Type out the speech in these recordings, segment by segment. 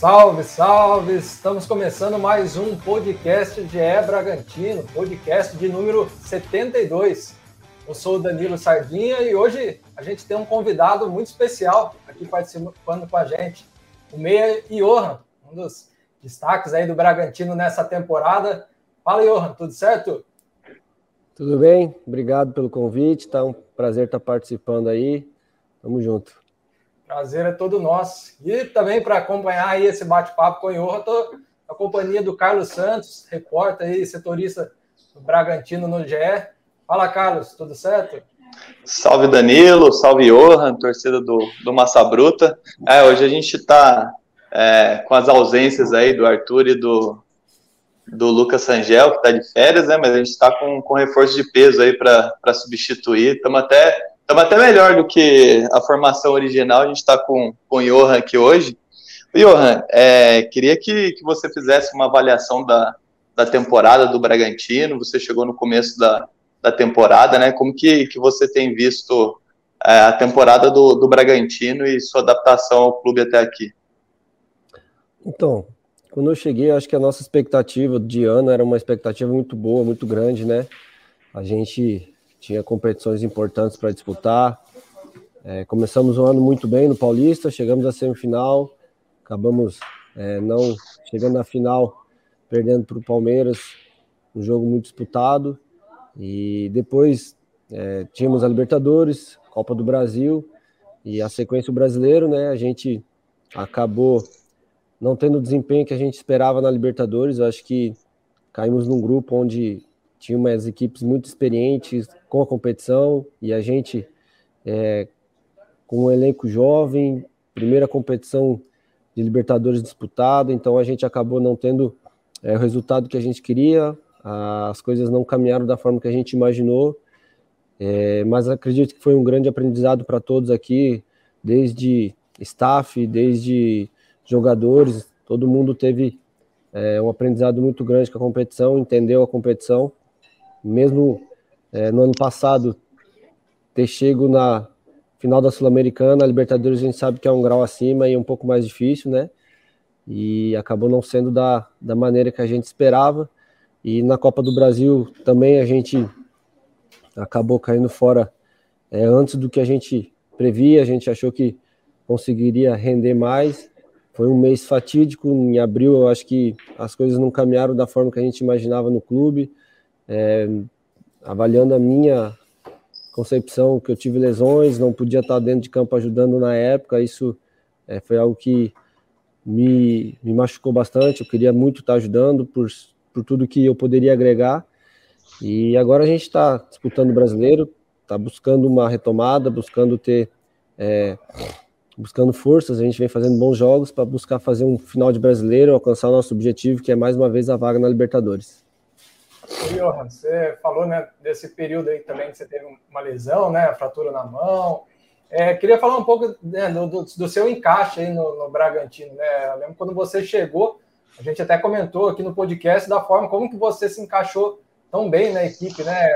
Salve, salve! Estamos começando mais um podcast de E Bragantino, podcast de número 72. Eu sou o Danilo Sardinha e hoje a gente tem um convidado muito especial aqui participando com a gente, o Meia Johan, um dos destaques aí do Bragantino nessa temporada. Fala, Johan, tudo certo? Tudo bem, obrigado pelo convite, tá um prazer estar participando aí. Tamo junto. Prazer é todo nosso. E também para acompanhar aí esse bate-papo com o Iorra, estou na companhia do Carlos Santos, repórter aí, setorista do Bragantino no GE. Fala, Carlos, tudo certo? Salve Danilo, salve Johan, torcida do, do Massa Bruta. É, hoje a gente está é, com as ausências aí do Arthur e do, do Lucas Sangel, que está de férias, né? Mas a gente está com, com reforço de peso aí para substituir. Estamos até Estamos até melhor do que a formação original. A gente está com, com o Johan aqui hoje. Johan, é, queria que, que você fizesse uma avaliação da, da temporada do Bragantino. Você chegou no começo da, da temporada, né? Como que, que você tem visto é, a temporada do, do Bragantino e sua adaptação ao clube até aqui? Então, quando eu cheguei, acho que a nossa expectativa de ano era uma expectativa muito boa, muito grande, né? A gente tinha competições importantes para disputar. É, começamos o ano muito bem no Paulista, chegamos à semifinal, acabamos é, não chegando na final, perdendo para o Palmeiras, um jogo muito disputado. E depois é, tínhamos a Libertadores, Copa do Brasil e a sequência brasileiro, né? A gente acabou não tendo o desempenho que a gente esperava na Libertadores. Eu acho que caímos num grupo onde tinha umas equipes muito experientes com a competição e a gente é, com um elenco jovem, primeira competição de Libertadores disputada, então a gente acabou não tendo é, o resultado que a gente queria, as coisas não caminharam da forma que a gente imaginou, é, mas acredito que foi um grande aprendizado para todos aqui, desde staff, desde jogadores, todo mundo teve é, um aprendizado muito grande com a competição, entendeu a competição mesmo é, no ano passado ter chego na final da Sul-Americana, a Libertadores a gente sabe que é um grau acima e um pouco mais difícil, né? E acabou não sendo da, da maneira que a gente esperava. E na Copa do Brasil também a gente acabou caindo fora é, antes do que a gente previa, a gente achou que conseguiria render mais. Foi um mês fatídico, em abril eu acho que as coisas não caminharam da forma que a gente imaginava no clube. É, avaliando a minha concepção, que eu tive lesões, não podia estar dentro de campo ajudando na época, isso é, foi algo que me, me machucou bastante, eu queria muito estar ajudando por, por tudo que eu poderia agregar, e agora a gente está disputando o brasileiro, está buscando uma retomada, buscando ter é, buscando forças, a gente vem fazendo bons jogos para buscar fazer um final de brasileiro, alcançar o nosso objetivo, que é mais uma vez a vaga na Libertadores. Johan, você falou né, desse período aí também que você teve uma lesão, né, fratura na mão. É, queria falar um pouco né, do, do, seu encaixe aí no, no, Bragantino. Né? Eu lembro quando você chegou, a gente até comentou aqui no podcast da forma como que você se encaixou tão bem na equipe, né?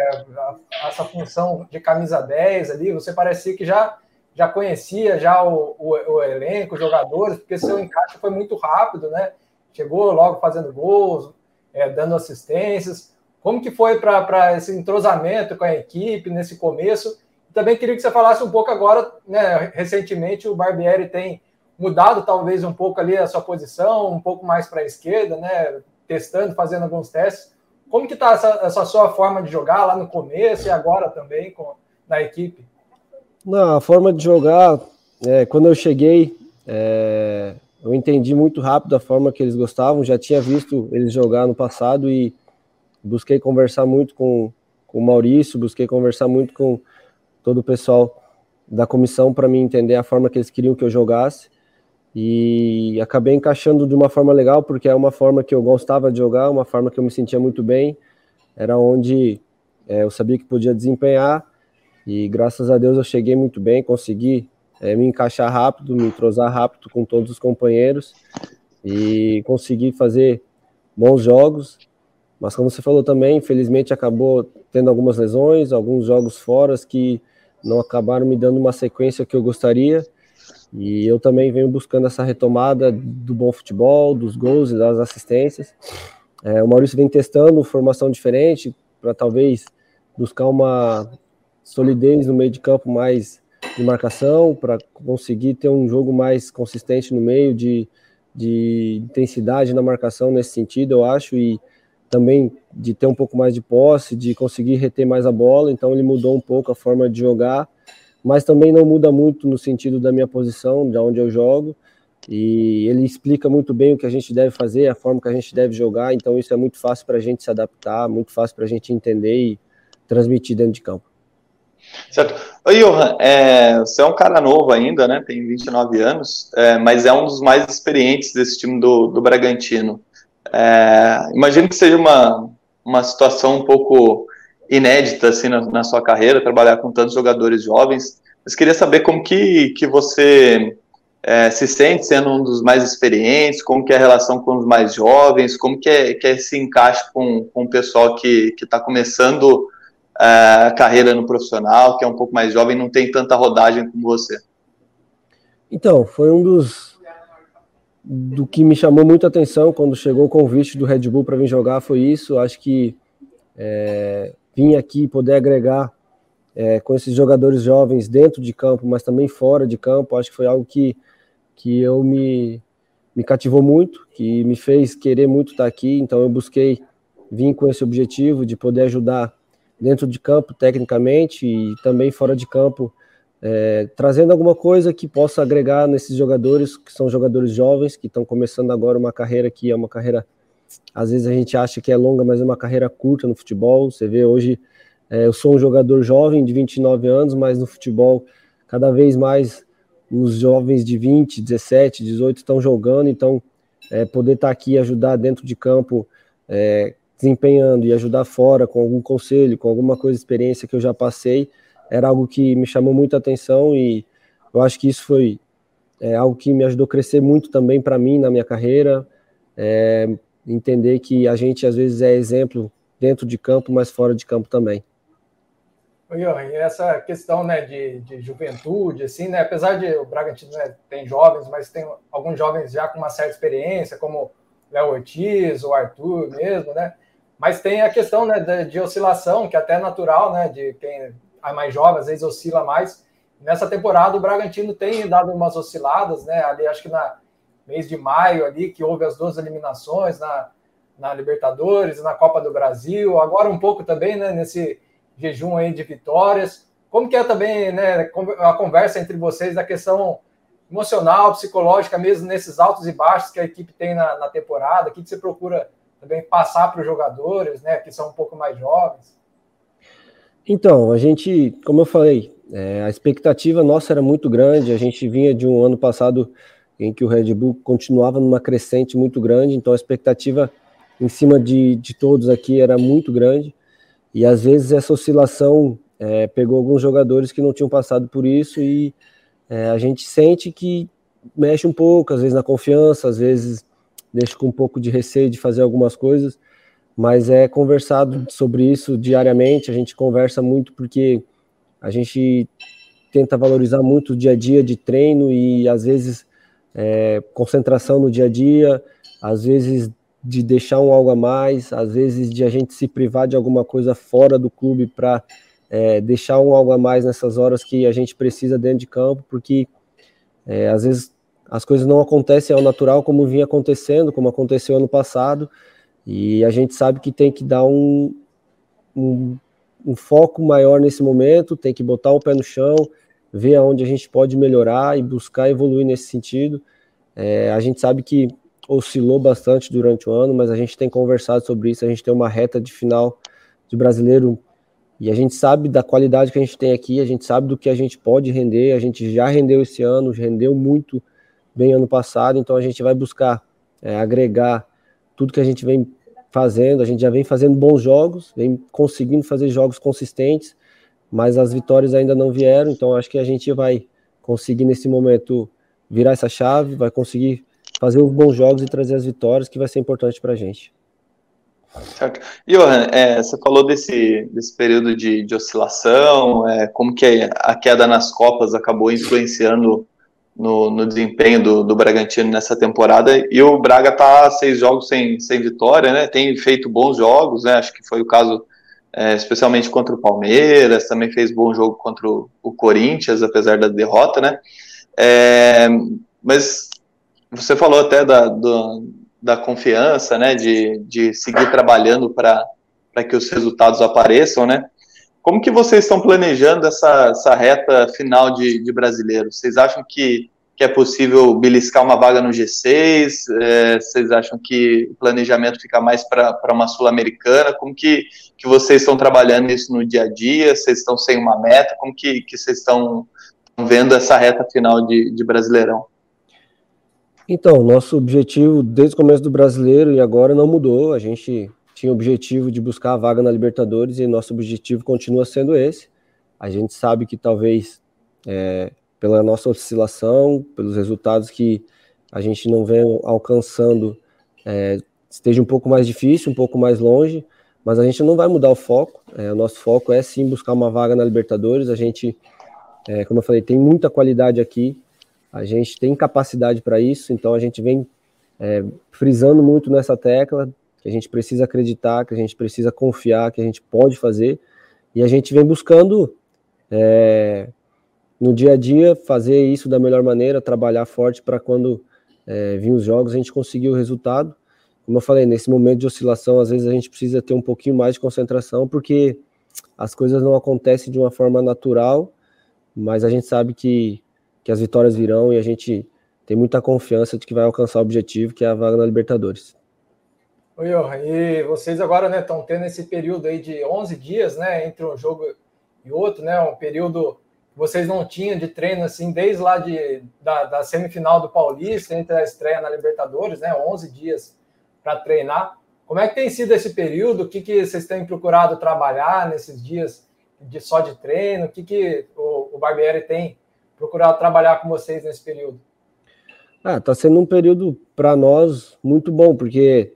Essa função de camisa 10 ali, você parecia que já, já conhecia já o, o, o elenco, os jogadores, porque seu encaixe foi muito rápido, né? Chegou logo fazendo gols, é, dando assistências. Como que foi para esse entrosamento com a equipe nesse começo? Também queria que você falasse um pouco agora, né, recentemente o Barbieri tem mudado talvez um pouco ali a sua posição, um pouco mais para a esquerda, né, testando, fazendo alguns testes. Como que está essa, essa, sua forma de jogar lá no começo e agora também com, na equipe? Não, a forma de jogar, é, quando eu cheguei, é, eu entendi muito rápido a forma que eles gostavam, já tinha visto eles jogar no passado e busquei conversar muito com, com o Maurício, busquei conversar muito com todo o pessoal da comissão para me entender a forma que eles queriam que eu jogasse. E acabei encaixando de uma forma legal porque é uma forma que eu gostava de jogar, uma forma que eu me sentia muito bem, era onde é, eu sabia que podia desempenhar e graças a Deus eu cheguei muito bem, consegui é, me encaixar rápido, me entrosar rápido com todos os companheiros e consegui fazer bons jogos Mas como você falou também, infelizmente acabou tendo algumas lesões, alguns jogos fora que não acabaram me dando uma sequência que eu gostaria. E eu também venho buscando essa retomada do bom futebol, dos gols e das assistências. É, o Maurício vem testando formação diferente para talvez buscar uma solidez no meio de campo mais de marcação, para conseguir ter um jogo mais consistente no meio, de, de intensidade na marcação nesse sentido, eu acho, e também de ter um pouco mais de posse, de conseguir reter mais a bola, então ele mudou um pouco a forma de jogar, mas também não muda muito no sentido da minha posição, de onde eu jogo, e ele explica muito bem o que a gente deve fazer, a forma que a gente deve jogar, então isso é muito fácil para a gente se adaptar, muito fácil para a gente entender e transmitir dentro de campo. Certo. Oi, Johan, é, você é um cara novo ainda, né? Tem 29 anos, é, mas é um dos mais experientes desse time do, do Bragantino. É, imagino que seja uma, uma situação um pouco inédita assim na, na, sua carreira, trabalhar com tantos jogadores jovens. Mas queria saber como que, que você é, se sente sendo um dos mais experientes, como que é a relação com os mais jovens, como que é, que é esse encaixe com, com o pessoal que está começando a carreira no profissional, que é um pouco mais jovem, não tem tanta rodagem como você. Então, foi um dos do que me chamou muita atenção quando chegou o convite do Red Bull para vir jogar foi isso. Acho que é, vir aqui poder agregar é, com esses jogadores jovens dentro de campo, mas também fora de campo, acho que foi algo que, que eu me, me cativou muito, que me fez querer muito estar aqui. Então eu busquei vir com esse objetivo de poder ajudar dentro de campo tecnicamente e também fora de campo é, trazendo alguma coisa que possa agregar nesses jogadores, que são jogadores jovens, que estão começando agora uma carreira que é uma carreira, às vezes a gente acha que é longa, mas é uma carreira curta no futebol. Você vê hoje, é, eu sou um jogador jovem de 29 anos, mas no futebol, cada vez mais os jovens de 20, 17, 18 estão jogando, então é, poder estar tá aqui ajudar dentro de campo, é, desempenhando e ajudar fora com algum conselho, com alguma coisa, experiência que eu já passei, era algo que me chamou muita atenção e eu acho que isso foi é, algo que me ajudou a crescer muito também para mim na minha carreira, é, entender que a gente às vezes é exemplo dentro de campo, mas fora de campo também. E essa questão né, de, de juventude, assim, né, apesar de o Bragantino né, tem jovens, mas tem alguns jovens já com uma certa experiência, como Léo Ortiz, o Arthur mesmo, né? Mas tem a questão né, de, de oscilação, que é até natural, né? De quem a mais jovem, às vezes oscila mais. Nessa temporada, o Bragantino tem dado umas osciladas, né? Ali, acho que na mês de maio, ali, que houve as duas eliminações na, na Libertadores, na Copa do Brasil, agora um pouco também, né? Nesse jejum aí de vitórias. Como que é também, né? A conversa entre vocês da questão emocional, psicológica, mesmo nesses altos e baixos que a equipe tem na, na temporada? O que, que você procura também passar para os jogadores, né? Que são um pouco mais jovens? Então, a gente, como eu falei, é, a expectativa nossa era muito grande. A gente vinha de um ano passado em que o Red Bull continuava numa crescente muito grande, então a expectativa em cima de, de todos aqui era muito grande. E às vezes essa oscilação é, pegou alguns jogadores que não tinham passado por isso e é, a gente sente que mexe um pouco, às vezes na confiança, às vezes deixa com um pouco de receio de fazer algumas coisas mas é conversado sobre isso diariamente. A gente conversa muito porque a gente tenta valorizar muito o dia a dia de treino e às vezes é, concentração no dia a dia, às vezes de deixar um algo a mais, às vezes de a gente se privar de alguma coisa fora do clube para é, deixar um algo a mais nessas horas que a gente precisa dentro de campo, porque é, às vezes as coisas não acontecem ao natural como vinha acontecendo, como aconteceu ano passado, e a gente sabe que tem que dar um, um, um foco maior nesse momento, tem que botar o pé no chão, ver aonde a gente pode melhorar e buscar evoluir nesse sentido. É, a gente sabe que oscilou bastante durante o ano, mas a gente tem conversado sobre isso. A gente tem uma reta de final de brasileiro e a gente sabe da qualidade que a gente tem aqui, a gente sabe do que a gente pode render. A gente já rendeu esse ano, rendeu muito bem ano passado, então a gente vai buscar é, agregar tudo que a gente vem fazendo, a gente já vem fazendo bons jogos, vem conseguindo fazer jogos consistentes, mas as vitórias ainda não vieram, então acho que a gente vai conseguir nesse momento virar essa chave, vai conseguir fazer os bons jogos e trazer as vitórias, que vai ser importante para a gente. Certo. Johan, é, você falou desse, desse período de, de oscilação, é, como que a queda nas Copas acabou influenciando no, no desempenho do, do, Bragantino nessa temporada, e o Braga está seis jogos sem, sem vitória, né? Tem feito bons jogos, né? Acho que foi o caso é, especialmente contra o Palmeiras, também fez bom jogo contra o, o Corinthians, apesar da derrota, né? É, mas você falou até da, do, da confiança, né, de, de seguir trabalhando para que os resultados apareçam, né? Como que vocês estão planejando essa, essa reta final de, de brasileiro? Vocês acham que, que é possível beliscar uma vaga no G6? É, vocês acham que o planejamento fica mais para uma Sul-Americana? Como que, que vocês estão trabalhando isso no dia a dia? Vocês estão sem uma meta? Como que, que vocês estão vendo essa reta final de, de Brasileirão? Então, nosso objetivo desde o começo do brasileiro e agora não mudou. A gente tinha o objetivo de buscar a vaga na Libertadores e nosso objetivo continua sendo esse. A gente sabe que talvez é, pela nossa oscilação, pelos resultados que a gente não vem alcançando, é, esteja um pouco mais difícil, um pouco mais longe, mas a gente não vai mudar o foco. É, o nosso foco é sim buscar uma vaga na Libertadores. A gente, é, como eu falei, tem muita qualidade aqui a gente tem capacidade para isso, então a gente vem é, frisando muito nessa tecla que a gente precisa acreditar, que a gente precisa confiar, que a gente pode fazer, e a gente vem buscando é, no dia a dia fazer isso da melhor maneira, trabalhar forte para quando é, vir os jogos a gente conseguir o resultado. Como eu falei, nesse momento de oscilação, às vezes a gente precisa ter um pouquinho mais de concentração, porque as coisas não acontecem de uma forma natural, mas a gente sabe que que as vitórias virão e a gente tem muita confiança de que vai alcançar o objetivo, que é a vaga na Libertadores. Oi, e vocês agora estão né, tendo esse período aí de 11 dias, né, entre um jogo e outro, né, um período que vocês não tinham de treino, assim, desde lá de, da, da semifinal do Paulista, entre a estreia na Libertadores, né, 11 dias para treinar. Como é que tem sido esse período? O que, que vocês têm procurado trabalhar nesses dias de só de treino? O que, que o, o Barbieri tem procurar trabalhar com vocês nesse período? Ah, tá sendo um período para nós muito bom, porque,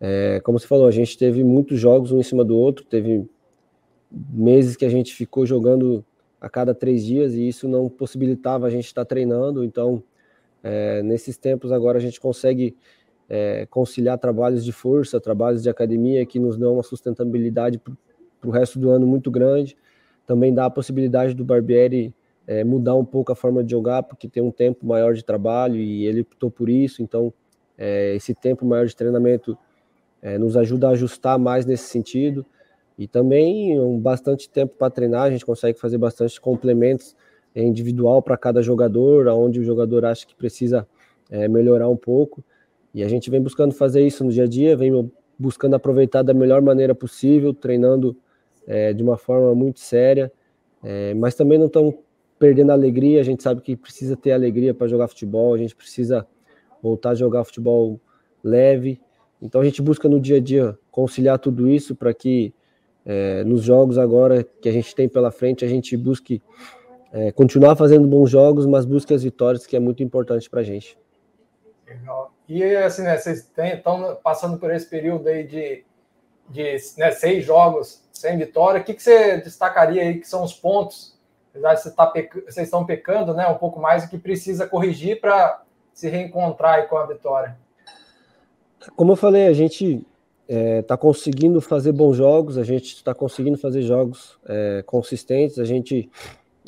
é, como você falou, a gente teve muitos jogos um em cima do outro, teve meses que a gente ficou jogando a cada três dias e isso não possibilitava a gente estar treinando. Então, é, nesses tempos agora a gente consegue é, conciliar trabalhos de força, trabalhos de academia que nos dão uma sustentabilidade para o resto do ano muito grande. Também dá a possibilidade do Barbieri é, mudar um pouco a forma de jogar, porque tem um tempo maior de trabalho e ele optou por isso. Então, é, esse tempo maior de treinamento é, nos ajuda a ajustar mais nesse sentido. E também um bastante tempo para treinar, a gente consegue fazer bastante complementos individual para cada jogador, aonde o jogador acha que precisa é, melhorar um pouco. E a gente vem buscando fazer isso no dia a dia, vem buscando aproveitar da melhor maneira possível, treinando é, de uma forma muito séria, é, mas também não estão perdendo a alegria. A gente sabe que precisa ter alegria para jogar futebol, a gente precisa voltar a jogar futebol leve. Então a gente busca no dia a dia conciliar tudo isso para que é, nos jogos agora que a gente tem pela frente a gente busque é, continuar fazendo bons jogos, mas busque as vitórias, que é muito importante para a gente. Legal. E assim, né, vocês estão passando por esse período aí de, de né, seis jogos sem vitória. O que, que você destacaria aí que são os pontos apesar de você tá vocês estão pecando né, um pouco mais e que precisa corrigir para se reencontrar com a vitória? Como eu falei, a gente está é, tá conseguindo fazer bons jogos, a gente está conseguindo fazer jogos é, consistentes, a gente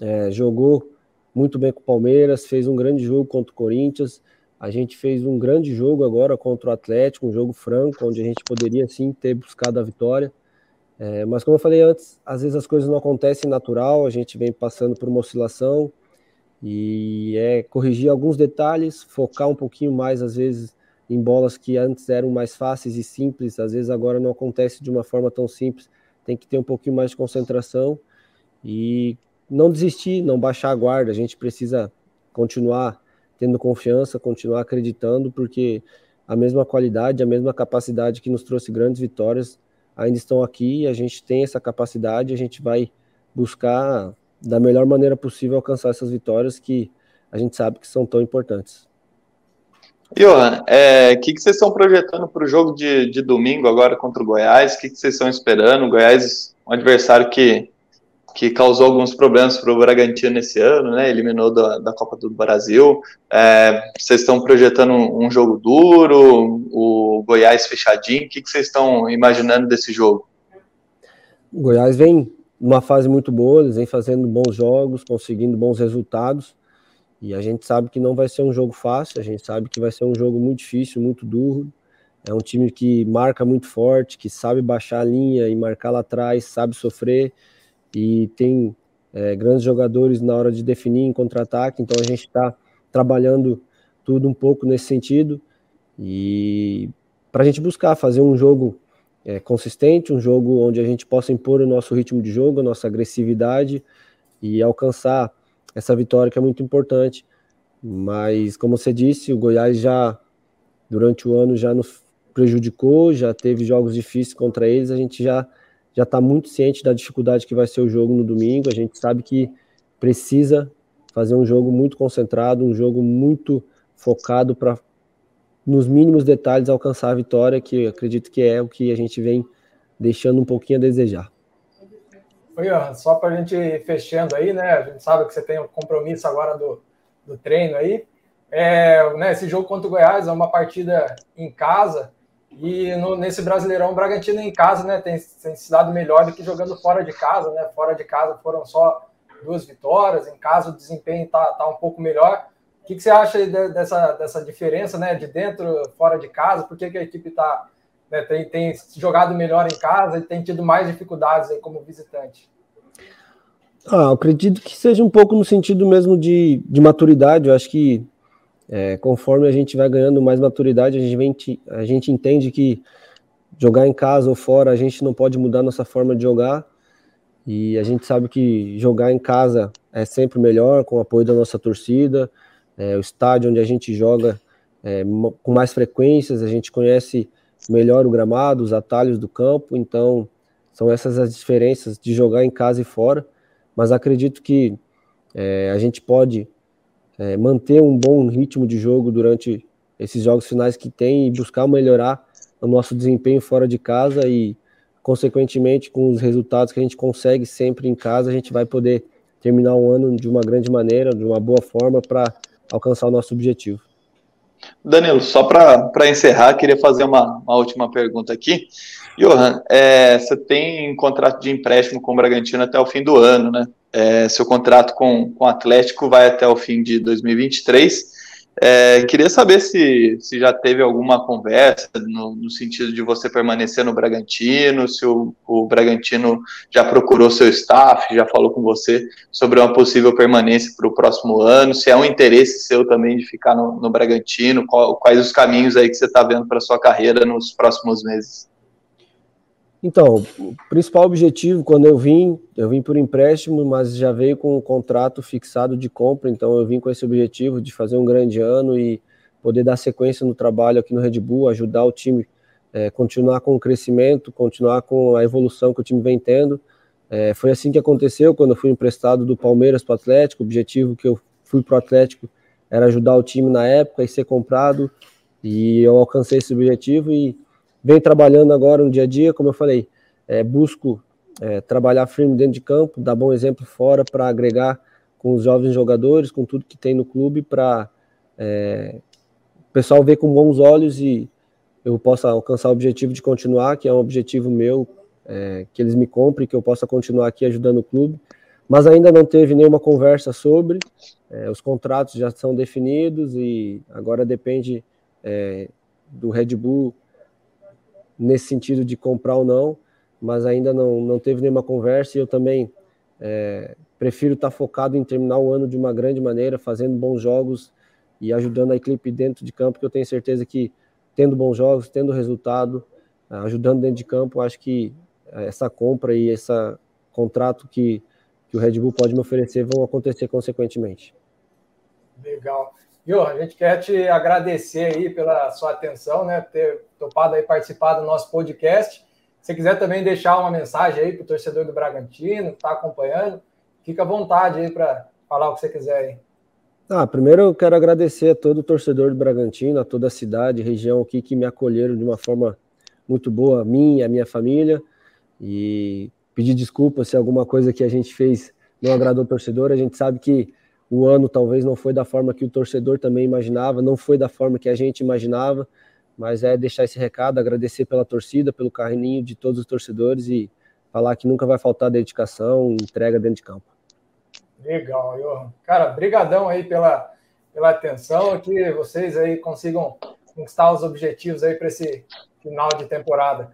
é, jogou muito bem com o Palmeiras, fez um grande jogo contra o Corinthians, a gente fez um grande jogo agora contra o Atlético, um jogo franco, onde a gente poderia sim ter buscado a vitória. É, mas como eu falei antes, às vezes as coisas não acontecem natural, a gente vem passando por uma oscilação e é corrigir alguns detalhes, focar um pouquinho mais às vezes em bolas que antes eram mais fáceis e simples, às vezes agora não acontece de uma forma tão simples, tem que ter um pouquinho mais de concentração e não desistir, não baixar a guarda, a gente precisa continuar tendo confiança, continuar acreditando, porque a mesma qualidade, a mesma capacidade que nos trouxe grandes vitórias ainda estão aqui, a gente tem essa capacidade, a gente vai buscar da melhor maneira possível alcançar essas vitórias que a gente sabe que são tão importantes. Johan, o é, que, que vocês estão projetando para o jogo de, de domingo agora contra o Goiás? O que, que vocês estão esperando? O Goiás, um adversário que, que causou alguns problemas para o Bragantino esse ano, né? Eliminou da, da Copa do Brasil. É, vocês estão projetando um, um, jogo duro, o Goiás fechadinho? O que, que vocês estão imaginando desse jogo? O Goiás vem numa fase muito boa, eles vêm fazendo bons jogos, conseguindo bons resultados. E a gente sabe que não vai ser um jogo fácil, a gente sabe que vai ser um jogo muito difícil, muito duro. É um time que marca muito forte, que sabe baixar a linha e marcar lá atrás, sabe sofrer e tem é, grandes jogadores na hora de definir em contra-ataque. Então a gente está trabalhando tudo um pouco nesse sentido e para a gente buscar fazer um jogo é, consistente, um jogo onde a gente possa impor o nosso ritmo de jogo, a nossa agressividade e alcançar essa vitória que é muito importante. Mas, como você disse, o Goiás já, durante o ano, já nos prejudicou, já teve jogos difíceis contra eles, a gente já já está muito ciente da dificuldade que vai ser o jogo no domingo, a gente sabe que precisa fazer um jogo muito concentrado, um jogo muito focado para nos mínimos detalhes alcançar a vitória, que acredito que é o que a gente vem deixando um pouquinho a desejar. Oi, só para a gente fechando aí, né? A gente sabe que você tem um compromisso agora do, do treino aí. É, né, esse jogo contra o Goiás é uma partida em casa e no, nesse Brasileirão o Bragantino em casa né, tem, tem se dado melhor do que jogando fora de casa. Né? Fora de casa foram só duas vitórias, em casa o desempenho está tá um pouco melhor. O que, que você acha dessa, dessa diferença né, de dentro fora de casa? Por que, que a equipe tá, né, tem, tem jogado melhor em casa e tem tido mais dificuldades aí como visitante? Ah, acredito que seja um pouco no sentido mesmo de, de maturidade. Eu acho que é, conforme a gente vai ganhando mais maturidade, a gente, a gente entende que jogar em casa ou fora, a gente não pode mudar nossa forma de jogar. E a gente sabe que jogar em casa é sempre melhor, com o apoio da nossa torcida. É, o estádio onde a gente joga é, com mais frequências, a gente conhece melhor o gramado, os atalhos do campo. Então, são essas as diferenças de jogar em casa e fora mas acredito que é, a gente pode é, manter um bom ritmo de jogo durante esses jogos finais que tem e buscar melhorar o nosso desempenho fora de casa e, consequentemente, com os resultados que a gente consegue sempre em casa, a gente vai poder terminar o ano de uma grande maneira, de uma boa forma para alcançar o nosso objetivo. Danilo, só para encerrar, queria fazer uma, uma, última pergunta aqui. Johan, é, você tem um contrato de empréstimo com o Bragantino até o fim do ano, né? É, seu contrato com, com o Atlético vai até o fim de 2023. É, queria saber se, se já teve alguma conversa no, no, sentido de você permanecer no Bragantino, se o, o, Bragantino já procurou seu staff, já falou com você sobre uma possível permanência para o próximo ano, se é um interesse seu também de ficar no, no Bragantino, qual, quais os caminhos aí que você está vendo para sua carreira nos próximos meses. Então, o principal objetivo, quando eu vim, eu vim por empréstimo, mas já veio com um contrato fixado de compra, então eu vim com esse objetivo de fazer um grande ano e poder dar sequência no trabalho aqui no Red Bull, ajudar o time é, continuar com o crescimento, continuar com a evolução que o time vem tendo. É, foi assim que aconteceu quando eu fui emprestado do Palmeiras para o Atlético. O objetivo que eu fui para o Atlético era ajudar o time na época e ser comprado, e eu alcancei esse objetivo e venho trabalhando agora no dia a dia, como eu falei, é, busco é, trabalhar firme dentro de campo, dar bom exemplo fora para agregar com os jovens jogadores, com tudo que tem no clube, para é, o pessoal ver com bons olhos e eu possa alcançar o objetivo de continuar, que é um objetivo meu, é, que eles me comprem, que eu possa continuar aqui ajudando o clube. Mas ainda não teve nenhuma conversa sobre, é, os contratos já são definidos e agora depende é, do Red Bull nesse sentido de comprar ou não, mas ainda não, não teve nenhuma conversa e eu também é, prefiro estar focado em terminar o ano de uma grande maneira, fazendo bons jogos e ajudando a equipe dentro de campo, que eu tenho certeza que tendo bons jogos, tendo resultado, ajudando dentro de campo, acho que essa compra e esse contrato que, que o Red Bull pode me oferecer vão acontecer consequentemente. Legal. Viu, a gente quer te agradecer aí pela sua atenção, né? Ter topado aí participar do nosso podcast. Se quiser também deixar uma mensagem aí para o torcedor do Bragantino que está acompanhando, fica à vontade aí para falar o que você quiser aí. Ah, primeiro eu quero agradecer a todo o torcedor do Bragantino, a toda a cidade, região aqui que me acolheram de uma forma muito boa, a mim e a minha família. E pedir desculpa se alguma coisa que a gente fez não agradou o torcedor. A gente sabe que o ano talvez não foi da forma que o torcedor também imaginava, não foi da forma que a gente imaginava, mas é deixar esse recado, agradecer pela torcida, pelo carinho de todos os torcedores e falar que nunca vai faltar dedicação, entrega dentro de campo. Legal, Johan. Cara, brigadão aí pela, pela atenção, que vocês aí consigam conquistar os objetivos aí para esse final de temporada.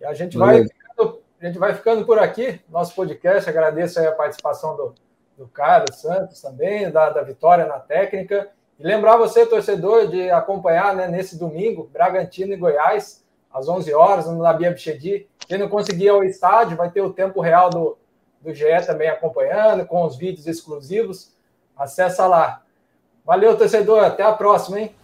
E a gente vai, ficando, a gente vai ficando por aqui, nosso podcast. Agradeço aí a participação do, do Carlos Santos também, da, da Vitória na técnica. E lembrar você, torcedor, de acompanhar né, nesse domingo, Bragantino e Goiás, às 11 horas, no Labia Bichedi. Quem não conseguir ir ao estádio, vai ter o tempo real do, do GE também acompanhando, com os vídeos exclusivos. Acessa lá. Valeu, torcedor. Até a próxima, hein?